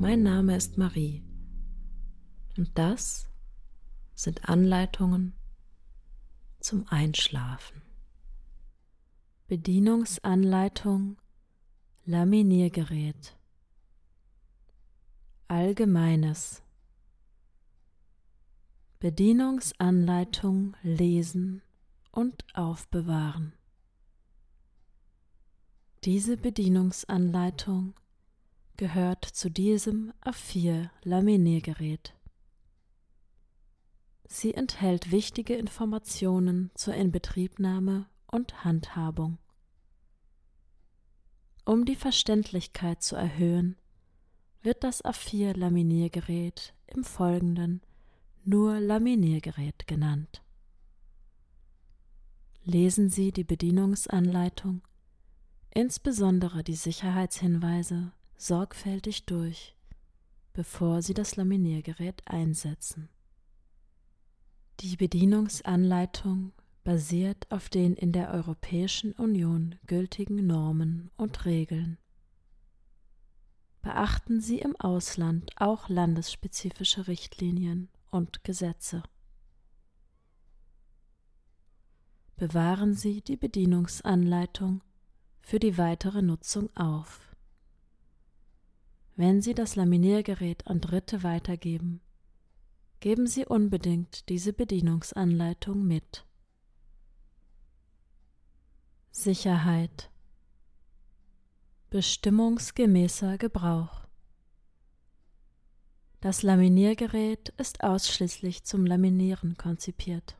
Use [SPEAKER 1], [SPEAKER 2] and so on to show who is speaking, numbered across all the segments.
[SPEAKER 1] Mein Name ist Marie und das sind Anleitungen zum Einschlafen. Bedienungsanleitung Laminiergerät Allgemeines Bedienungsanleitung lesen und aufbewahren. Diese Bedienungsanleitung gehört zu diesem A4 Laminiergerät. Sie enthält wichtige Informationen zur Inbetriebnahme und Handhabung. Um die Verständlichkeit zu erhöhen, wird das A4 Laminiergerät im Folgenden nur Laminiergerät genannt. Lesen Sie die Bedienungsanleitung, insbesondere die Sicherheitshinweise, sorgfältig durch, bevor Sie das Laminiergerät einsetzen. Die Bedienungsanleitung basiert auf den in der Europäischen Union gültigen Normen und Regeln. Beachten Sie im Ausland auch landesspezifische Richtlinien und Gesetze. Bewahren Sie die Bedienungsanleitung für die weitere Nutzung auf. Wenn Sie das Laminiergerät an Dritte weitergeben, geben Sie unbedingt diese Bedienungsanleitung mit. Sicherheit Bestimmungsgemäßer Gebrauch das Laminiergerät ist ausschließlich zum Laminieren konzipiert.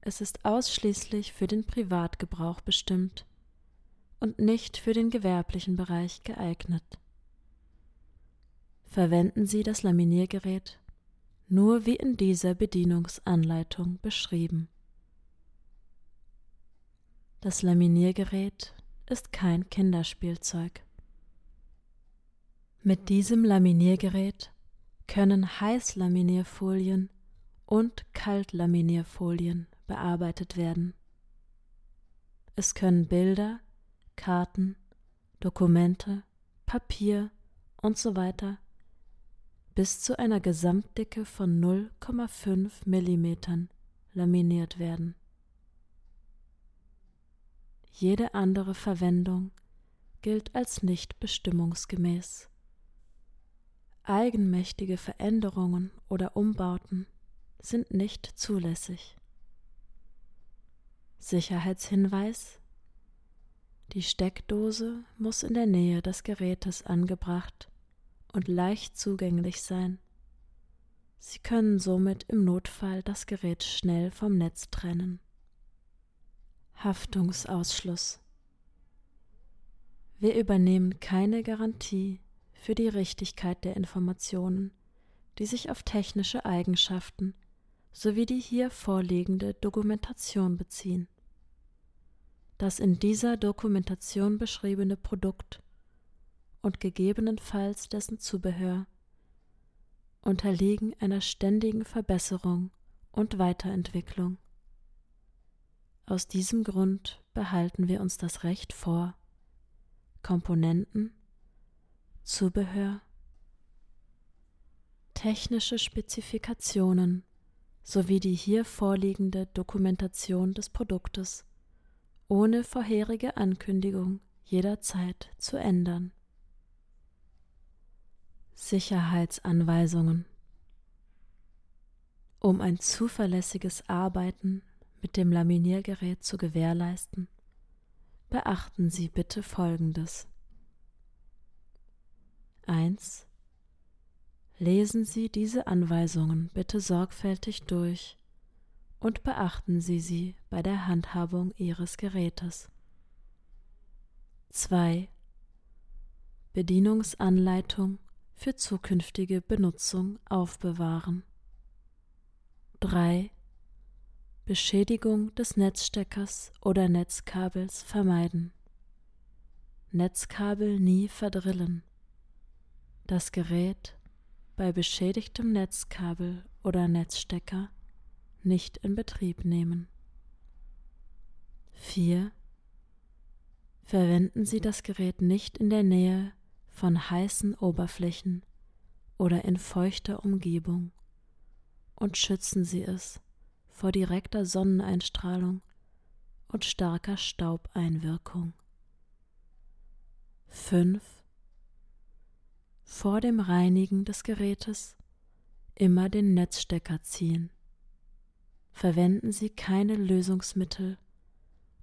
[SPEAKER 1] Es ist ausschließlich für den Privatgebrauch bestimmt und nicht für den gewerblichen Bereich geeignet. Verwenden Sie das Laminiergerät nur wie in dieser Bedienungsanleitung beschrieben. Das Laminiergerät ist kein Kinderspielzeug. Mit diesem Laminiergerät können Heißlaminierfolien und Kaltlaminierfolien bearbeitet werden. Es können Bilder, Karten, Dokumente, Papier und so weiter bis zu einer Gesamtdicke von 0,5 mm laminiert werden. Jede andere Verwendung gilt als nicht bestimmungsgemäß. Eigenmächtige Veränderungen oder Umbauten sind nicht zulässig. Sicherheitshinweis Die Steckdose muss in der Nähe des Gerätes angebracht und leicht zugänglich sein. Sie können somit im Notfall das Gerät schnell vom Netz trennen. Haftungsausschluss Wir übernehmen keine Garantie für die Richtigkeit der Informationen, die sich auf technische Eigenschaften sowie die hier vorliegende Dokumentation beziehen. Das in dieser Dokumentation beschriebene Produkt und gegebenenfalls dessen Zubehör unterliegen einer ständigen Verbesserung und Weiterentwicklung. Aus diesem Grund behalten wir uns das Recht vor, Komponenten Zubehör, technische Spezifikationen sowie die hier vorliegende Dokumentation des Produktes ohne vorherige Ankündigung jederzeit zu ändern. Sicherheitsanweisungen Um ein zuverlässiges Arbeiten mit dem Laminiergerät zu gewährleisten, beachten Sie bitte Folgendes. 1. Lesen Sie diese Anweisungen bitte sorgfältig durch und beachten Sie sie bei der Handhabung Ihres Gerätes. 2. Bedienungsanleitung für zukünftige Benutzung aufbewahren. 3. Beschädigung des Netzsteckers oder Netzkabels vermeiden. Netzkabel nie verdrillen. Das Gerät bei beschädigtem Netzkabel oder Netzstecker nicht in Betrieb nehmen. 4. Verwenden Sie das Gerät nicht in der Nähe von heißen Oberflächen oder in feuchter Umgebung und schützen Sie es vor direkter Sonneneinstrahlung und starker Staubeinwirkung. 5. Vor dem Reinigen des Gerätes immer den Netzstecker ziehen. Verwenden Sie keine Lösungsmittel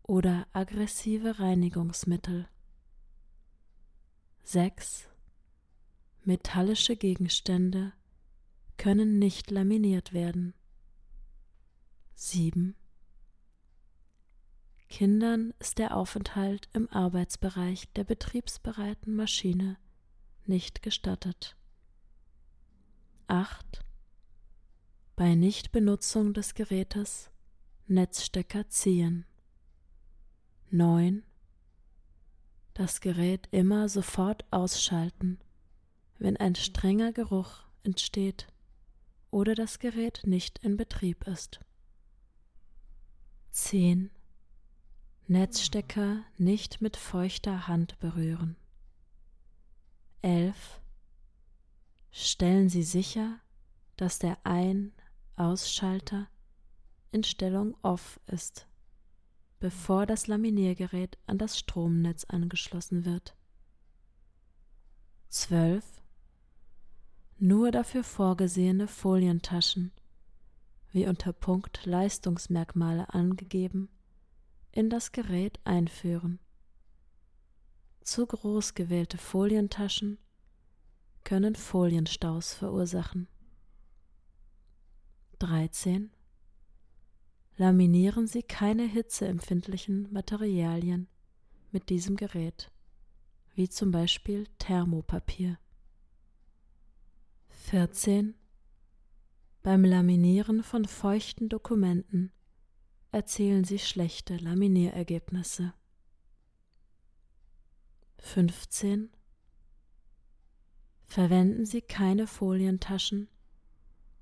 [SPEAKER 1] oder aggressive Reinigungsmittel. 6. Metallische Gegenstände können nicht laminiert werden. 7. Kindern ist der Aufenthalt im Arbeitsbereich der betriebsbereiten Maschine nicht gestattet. 8. Bei Nichtbenutzung des Gerätes Netzstecker ziehen. 9. Das Gerät immer sofort ausschalten, wenn ein strenger Geruch entsteht oder das Gerät nicht in Betrieb ist. 10. Netzstecker nicht mit feuchter Hand berühren. 11. Stellen Sie sicher, dass der Ein-Ausschalter in Stellung Off ist, bevor das Laminiergerät an das Stromnetz angeschlossen wird. 12 nur dafür vorgesehene Folientaschen, wie unter Punkt Leistungsmerkmale angegeben, in das Gerät einführen. Zu groß gewählte Folientaschen können Folienstaus verursachen. 13. Laminieren Sie keine hitzeempfindlichen Materialien mit diesem Gerät, wie zum Beispiel Thermopapier. 14. Beim Laminieren von feuchten Dokumenten erzielen Sie schlechte Laminierergebnisse. 15. Verwenden Sie keine Folientaschen,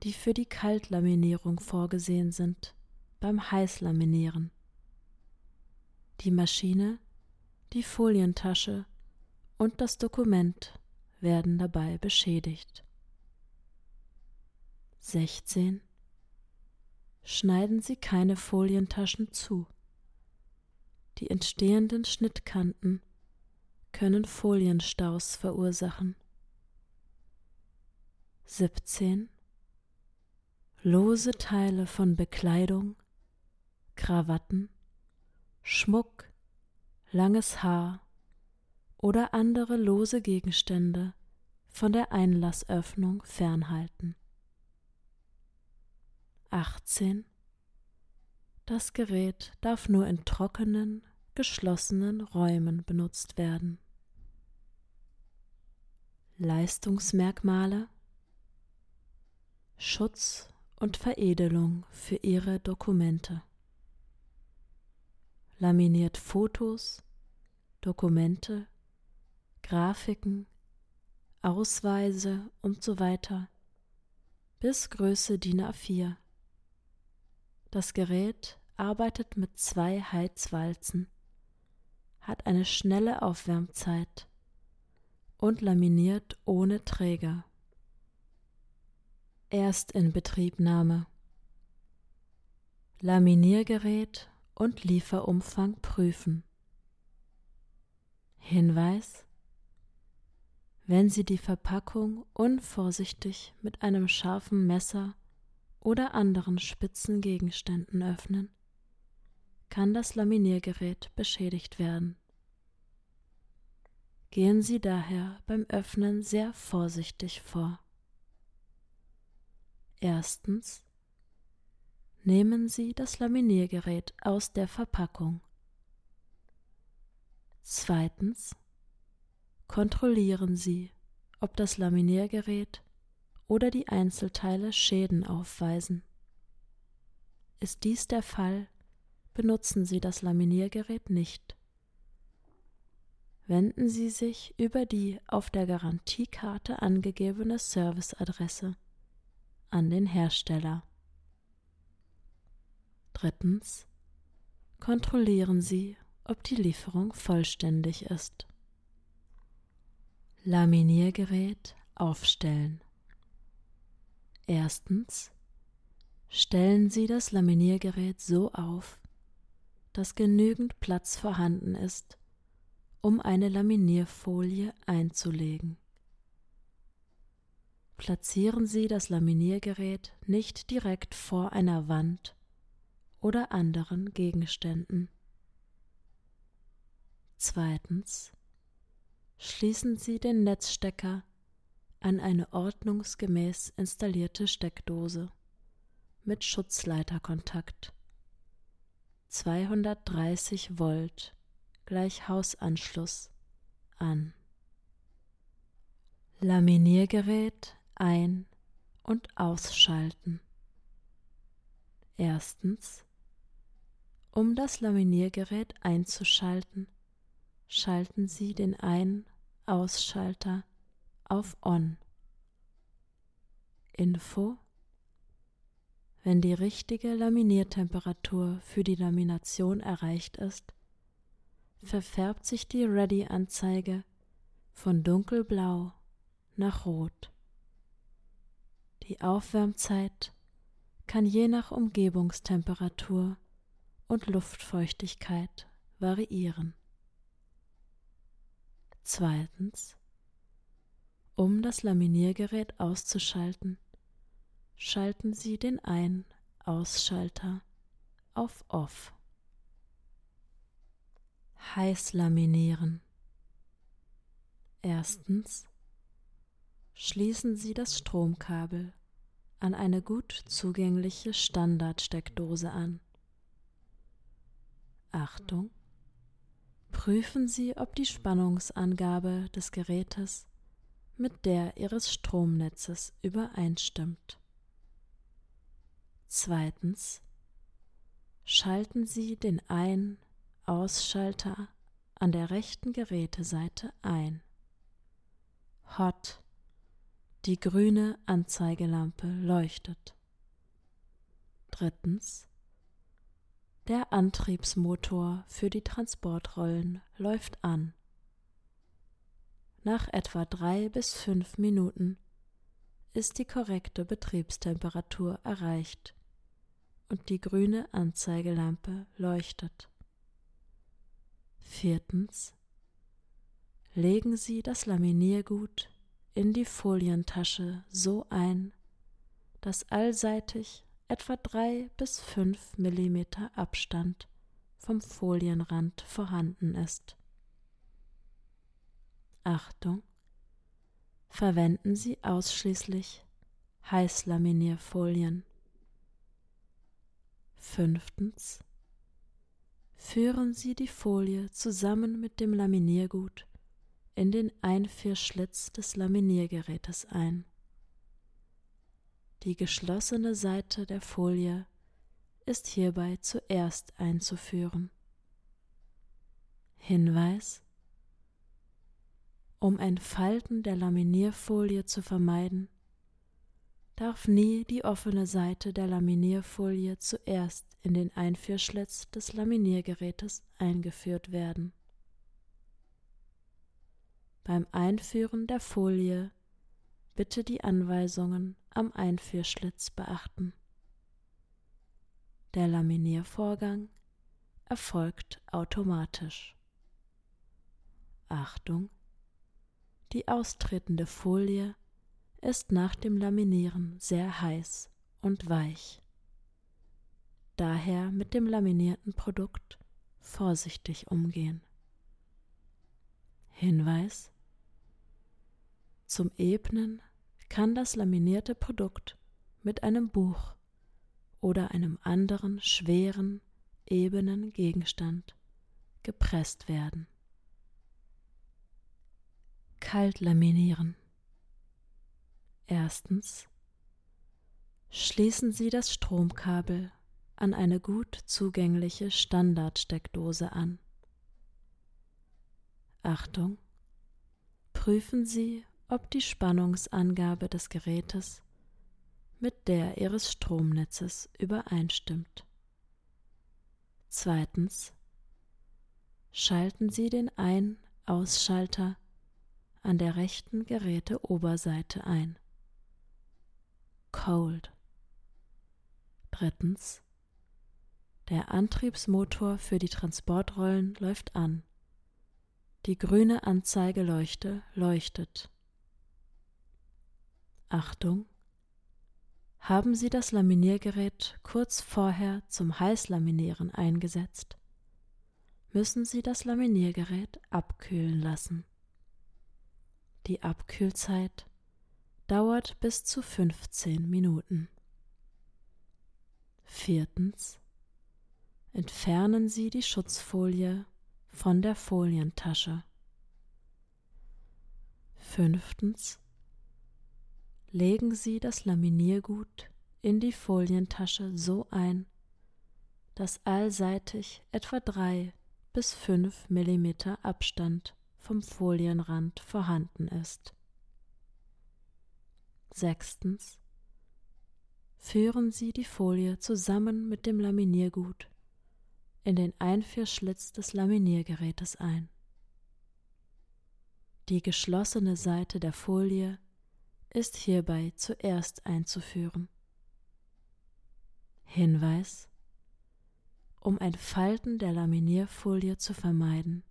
[SPEAKER 1] die für die Kaltlaminierung vorgesehen sind, beim Heißlaminieren. Die Maschine, die Folientasche und das Dokument werden dabei beschädigt. 16. Schneiden Sie keine Folientaschen zu. Die entstehenden Schnittkanten können Folienstaus verursachen. 17. Lose Teile von Bekleidung, Krawatten, Schmuck, langes Haar oder andere lose Gegenstände von der Einlassöffnung fernhalten. 18. Das Gerät darf nur in trockenen, geschlossenen Räumen benutzt werden. Leistungsmerkmale Schutz und Veredelung für Ihre Dokumente. Laminiert Fotos, Dokumente, Grafiken, Ausweise und so weiter bis Größe DIN A4 das Gerät arbeitet mit zwei Heizwalzen, hat eine schnelle Aufwärmzeit und laminiert ohne Träger. Erstinbetriebnahme Laminiergerät und Lieferumfang prüfen. Hinweis Wenn Sie die Verpackung unvorsichtig mit einem scharfen Messer oder anderen spitzen Gegenständen öffnen, kann das Laminiergerät beschädigt werden. Gehen Sie daher beim Öffnen sehr vorsichtig vor. Erstens Nehmen Sie das Laminiergerät aus der Verpackung. Zweitens Kontrollieren Sie, ob das Laminiergerät oder die Einzelteile Schäden aufweisen. Ist dies der Fall, benutzen Sie das Laminiergerät nicht. Wenden Sie sich über die auf der Garantiekarte angegebene Serviceadresse an den Hersteller. Drittens. Kontrollieren Sie, ob die Lieferung vollständig ist. Laminiergerät aufstellen. Erstens. Stellen Sie das Laminiergerät so auf, dass genügend Platz vorhanden ist, um eine Laminierfolie einzulegen. Platzieren Sie das Laminiergerät nicht direkt vor einer Wand oder anderen Gegenständen. Zweitens. Schließen Sie den Netzstecker an eine ordnungsgemäß installierte Steckdose mit Schutzleiterkontakt. 230 Volt gleich Hausanschluss an. Laminiergerät ein- und ausschalten. Erstens. Um das Laminiergerät einzuschalten, schalten Sie den Ein-Ausschalter auf On. Info Wenn die richtige Laminiertemperatur für die Lamination erreicht ist, verfärbt sich die Ready-Anzeige von dunkelblau nach rot. Die Aufwärmzeit kann je nach Umgebungstemperatur und Luftfeuchtigkeit variieren. Zweitens. Um das Laminiergerät auszuschalten, schalten Sie den Ein-Ausschalter auf Off. Heiß laminieren. Erstens. Schließen Sie das Stromkabel an eine gut zugängliche Standardsteckdose an. Achtung! Prüfen Sie, ob die Spannungsangabe des Gerätes mit der Ihres Stromnetzes übereinstimmt. Zweitens. Schalten Sie den Ein-Ausschalter an der rechten Geräteseite ein. Hot die grüne Anzeigelampe leuchtet. Drittens. Der Antriebsmotor für die Transportrollen läuft an. Nach etwa drei bis fünf Minuten ist die korrekte Betriebstemperatur erreicht und die grüne Anzeigelampe leuchtet. Viertens. Legen Sie das Laminiergut in die Folientasche so ein, dass allseitig etwa drei bis fünf Millimeter Abstand vom Folienrand vorhanden ist. Achtung! Verwenden Sie ausschließlich Heißlaminierfolien. Fünftens. Führen Sie die Folie zusammen mit dem Laminiergut in den Einführschlitz des Laminiergerätes ein. Die geschlossene Seite der Folie ist hierbei zuerst einzuführen. Hinweis Um ein Falten der Laminierfolie zu vermeiden, darf nie die offene Seite der Laminierfolie zuerst in den Einführschlitz des Laminiergerätes eingeführt werden. Beim Einführen der Folie bitte die Anweisungen am Einführschlitz beachten. Der Laminiervorgang erfolgt automatisch. Achtung! Die austretende Folie ist nach dem Laminieren sehr heiß und weich. Daher mit dem laminierten Produkt vorsichtig umgehen. Hinweis zum Ebnen kann das laminierte Produkt mit einem Buch oder einem anderen schweren, ebenen Gegenstand gepresst werden. Kalt laminieren. Erstens. Schließen Sie das Stromkabel an eine gut zugängliche Standardsteckdose an. Achtung! Prüfen Sie, ob die Spannungsangabe des Gerätes mit der Ihres Stromnetzes übereinstimmt. Zweitens. Schalten Sie den Ein-Ausschalter an der rechten Geräteoberseite ein. Cold. Drittens. Der Antriebsmotor für die Transportrollen läuft an. Die grüne Anzeigeleuchte leuchtet. Achtung! Haben Sie das Laminiergerät kurz vorher zum Heißlaminieren eingesetzt, müssen Sie das Laminiergerät abkühlen lassen. Die Abkühlzeit dauert bis zu 15 Minuten. Viertens. Entfernen Sie die Schutzfolie von der Folientasche. Fünftens. Legen Sie das Laminiergut in die Folientasche so ein, dass allseitig etwa drei bis fünf Millimeter Abstand vom Folienrand vorhanden ist. Sechstens. Führen Sie die Folie zusammen mit dem Laminiergut in den Einführschlitz des Laminiergerätes ein. Die geschlossene Seite der Folie ist hierbei zuerst einzuführen. Hinweis Um ein Falten der Laminierfolie zu vermeiden,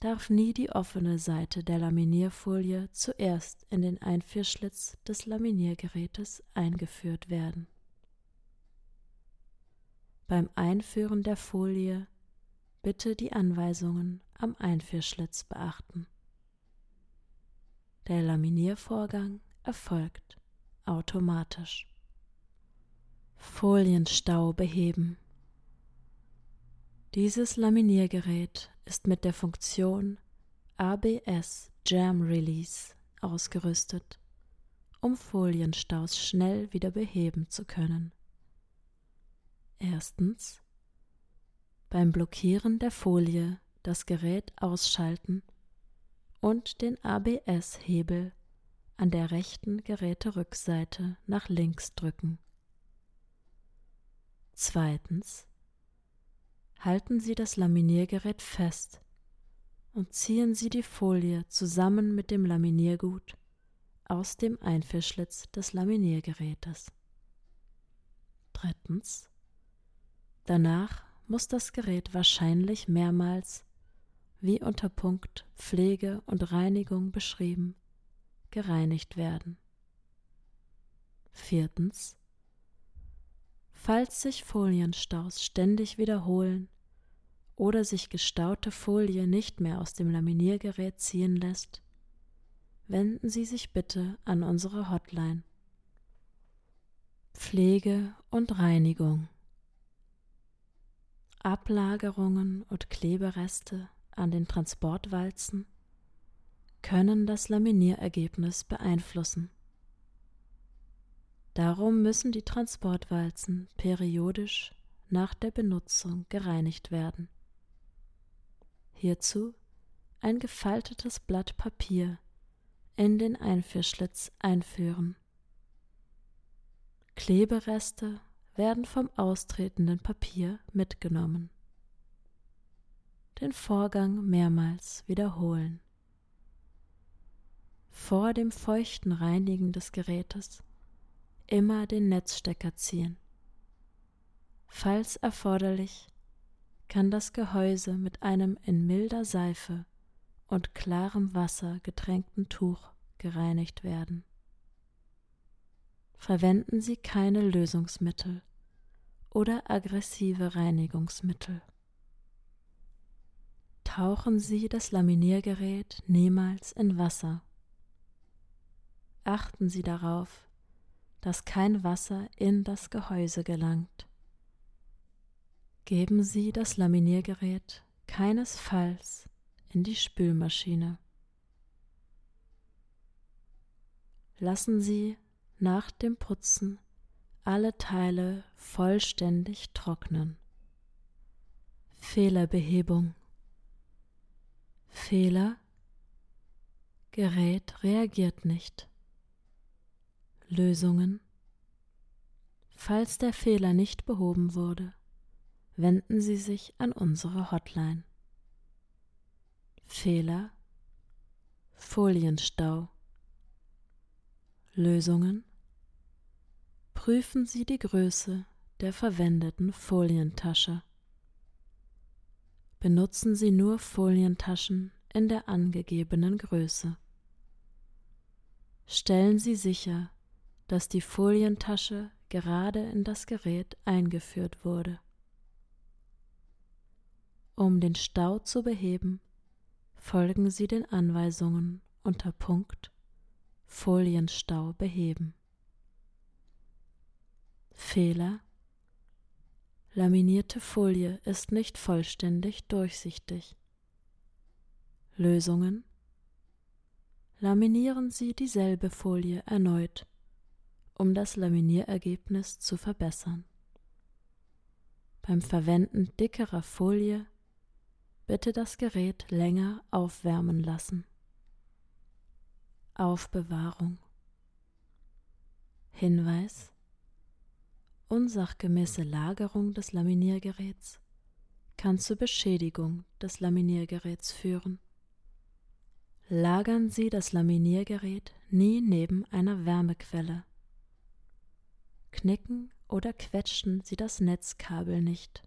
[SPEAKER 1] darf nie die offene Seite der Laminierfolie zuerst in den Einführschlitz des Laminiergerätes eingeführt werden. Beim Einführen der Folie bitte die Anweisungen am Einführschlitz beachten. Der Laminiervorgang erfolgt automatisch. Folienstau beheben. Dieses Laminiergerät ist mit der Funktion ABS Jam Release ausgerüstet, um Folienstaus schnell wieder beheben zu können. Erstens beim Blockieren der Folie das Gerät ausschalten und den ABS-Hebel an der rechten Geräterückseite nach links drücken. Zweitens. Halten Sie das Laminiergerät fest und ziehen Sie die Folie zusammen mit dem Laminiergut aus dem Einführschlitz des Laminiergerätes. Drittens. Danach muss das Gerät wahrscheinlich mehrmals wie unter Punkt Pflege und Reinigung beschrieben, gereinigt werden. Viertens. Falls sich Folienstaus ständig wiederholen oder sich gestaute Folie nicht mehr aus dem Laminiergerät ziehen lässt, wenden Sie sich bitte an unsere Hotline. Pflege und Reinigung Ablagerungen und Klebereste an den Transportwalzen können das Laminierergebnis beeinflussen. Darum müssen die Transportwalzen periodisch nach der Benutzung gereinigt werden. Hierzu ein gefaltetes Blatt Papier in den Einführschlitz einführen. Klebereste werden vom austretenden Papier mitgenommen den Vorgang mehrmals wiederholen. Vor dem feuchten Reinigen des Gerätes immer den Netzstecker ziehen. Falls erforderlich, kann das Gehäuse mit einem in milder Seife und klarem Wasser getränkten Tuch gereinigt werden. Verwenden Sie keine Lösungsmittel oder aggressive Reinigungsmittel tauchen Sie das Laminiergerät niemals in Wasser. Achten Sie darauf, dass kein Wasser in das Gehäuse gelangt. Geben Sie das Laminiergerät keinesfalls in die Spülmaschine. lassen Sie nach dem Putzen alle Teile vollständig trocknen. Fehlerbehebung Fehler Gerät reagiert nicht. Lösungen Falls der Fehler nicht behoben wurde, wenden Sie sich an unsere Hotline. Fehler Folienstau Lösungen Prüfen Sie die Größe der verwendeten Folientasche. Benutzen Sie nur Folientaschen in der angegebenen Größe. Stellen Sie sicher, dass die Folientasche gerade in das Gerät eingeführt wurde. Um den Stau zu beheben, folgen Sie den Anweisungen unter Punkt Folienstau beheben. Fehler Laminierte Folie ist nicht vollständig durchsichtig. Lösungen Laminieren Sie dieselbe Folie erneut, um das Laminierergebnis zu verbessern. Beim Verwenden dickerer Folie bitte das Gerät länger aufwärmen lassen. Aufbewahrung Hinweis Unsachgemäße Lagerung des Laminiergeräts kann zur Beschädigung des Laminiergeräts führen. Lagern Sie das Laminiergerät nie neben einer Wärmequelle. Knicken oder quetschen Sie das Netzkabel nicht.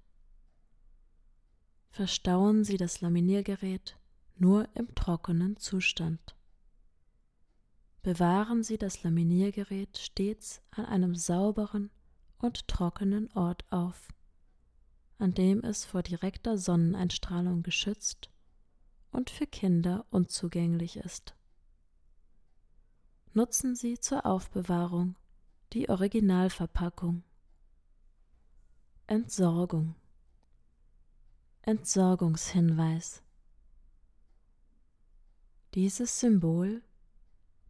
[SPEAKER 1] Verstauen Sie das Laminiergerät nur im trockenen Zustand. Bewahren Sie das Laminiergerät stets an einem sauberen und trockenen Ort auf, an dem es vor direkter Sonneneinstrahlung geschützt und für Kinder unzugänglich ist. Nutzen Sie zur Aufbewahrung die Originalverpackung. Entsorgung Entsorgungshinweis Dieses Symbol,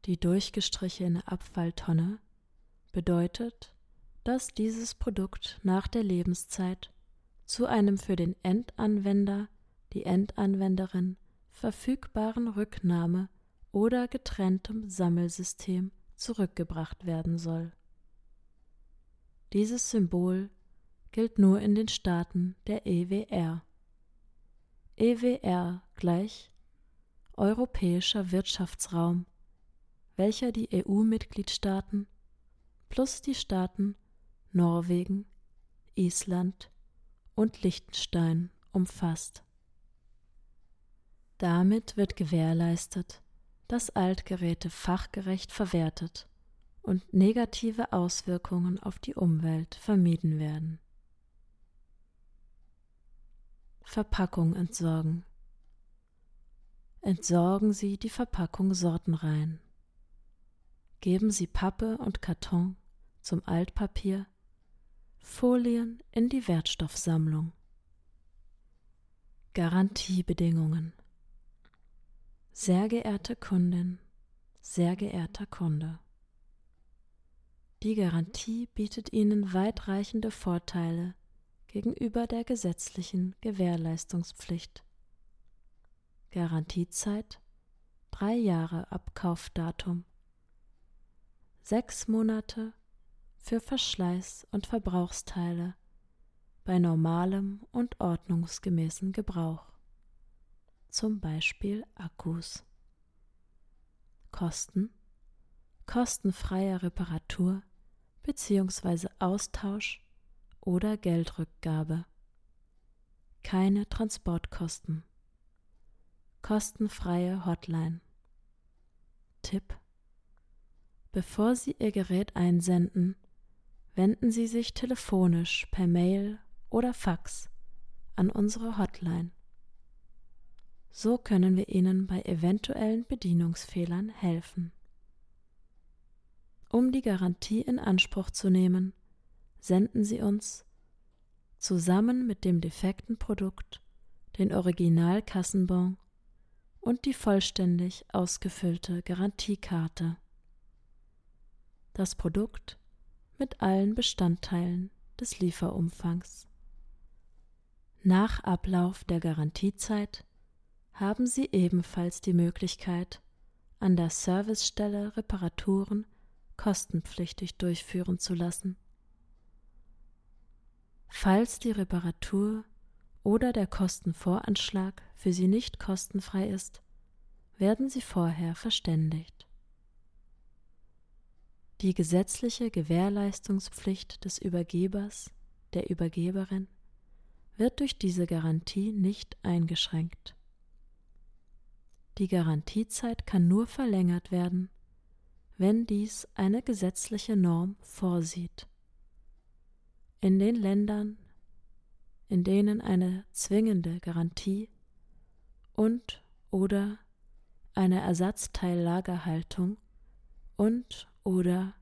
[SPEAKER 1] die durchgestrichene Abfalltonne, bedeutet, dass dieses Produkt nach der Lebenszeit zu einem für den Endanwender, die Endanwenderin verfügbaren Rücknahme oder getrenntem Sammelsystem zurückgebracht werden soll. Dieses Symbol gilt nur in den Staaten der EWR. EWR gleich Europäischer Wirtschaftsraum, welcher die EU-Mitgliedstaaten plus die Staaten Norwegen, Island und Liechtenstein umfasst. Damit wird gewährleistet, dass Altgeräte fachgerecht verwertet und negative Auswirkungen auf die Umwelt vermieden werden. Verpackung entsorgen. Entsorgen Sie die Verpackung sortenrein. Geben Sie Pappe und Karton zum Altpapier, Folien in die Wertstoffsammlung. Garantiebedingungen sehr geehrte Kundin, sehr geehrter Kunde, die Garantie bietet Ihnen weitreichende Vorteile gegenüber der gesetzlichen Gewährleistungspflicht. Garantiezeit drei Jahre ab Kaufdatum, sechs Monate für Verschleiß und Verbrauchsteile bei normalem und ordnungsgemäßen Gebrauch zum Beispiel Akkus. Kosten kostenfreie Reparatur bzw. Austausch oder Geldrückgabe. Keine Transportkosten. Kostenfreie Hotline. Tipp Bevor Sie Ihr Gerät einsenden, wenden Sie sich telefonisch per Mail oder Fax an unsere Hotline so können wir Ihnen bei eventuellen Bedienungsfehlern helfen. Um die Garantie in Anspruch zu nehmen, senden Sie uns zusammen mit dem defekten Produkt den Originalkassenbon und die vollständig ausgefüllte Garantiekarte. das Produkt mit allen Bestandteilen des Lieferumfangs. Nach Ablauf der Garantiezeit haben Sie ebenfalls die Möglichkeit, an der Servicestelle Reparaturen kostenpflichtig durchführen zu lassen. Falls die Reparatur oder der Kostenvoranschlag für Sie nicht kostenfrei ist, werden Sie vorher verständigt. Die gesetzliche Gewährleistungspflicht des Übergebers, der Übergeberin, wird durch diese Garantie nicht eingeschränkt. Die Garantiezeit kann nur verlängert werden, wenn dies eine gesetzliche Norm vorsieht. In den Ländern, in denen eine zwingende Garantie und oder eine Ersatzteillagerhaltung und oder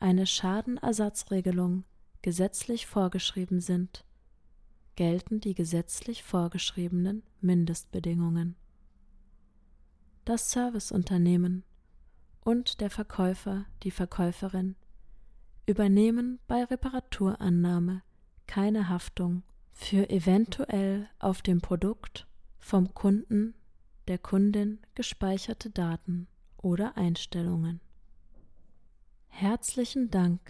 [SPEAKER 1] eine Schadenersatzregelung gesetzlich vorgeschrieben sind, gelten die gesetzlich vorgeschriebenen Mindestbedingungen. Das Serviceunternehmen und der Verkäufer, die Verkäuferin übernehmen bei Reparaturannahme keine Haftung für eventuell auf dem Produkt vom Kunden, der Kundin gespeicherte Daten oder Einstellungen. Herzlichen Dank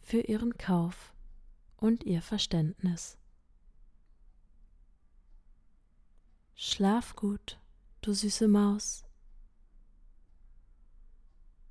[SPEAKER 1] für Ihren Kauf und Ihr Verständnis. Schlaf gut, du süße Maus.